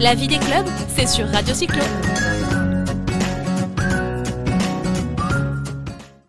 La vie des clubs, c'est sur Radio Cyclo.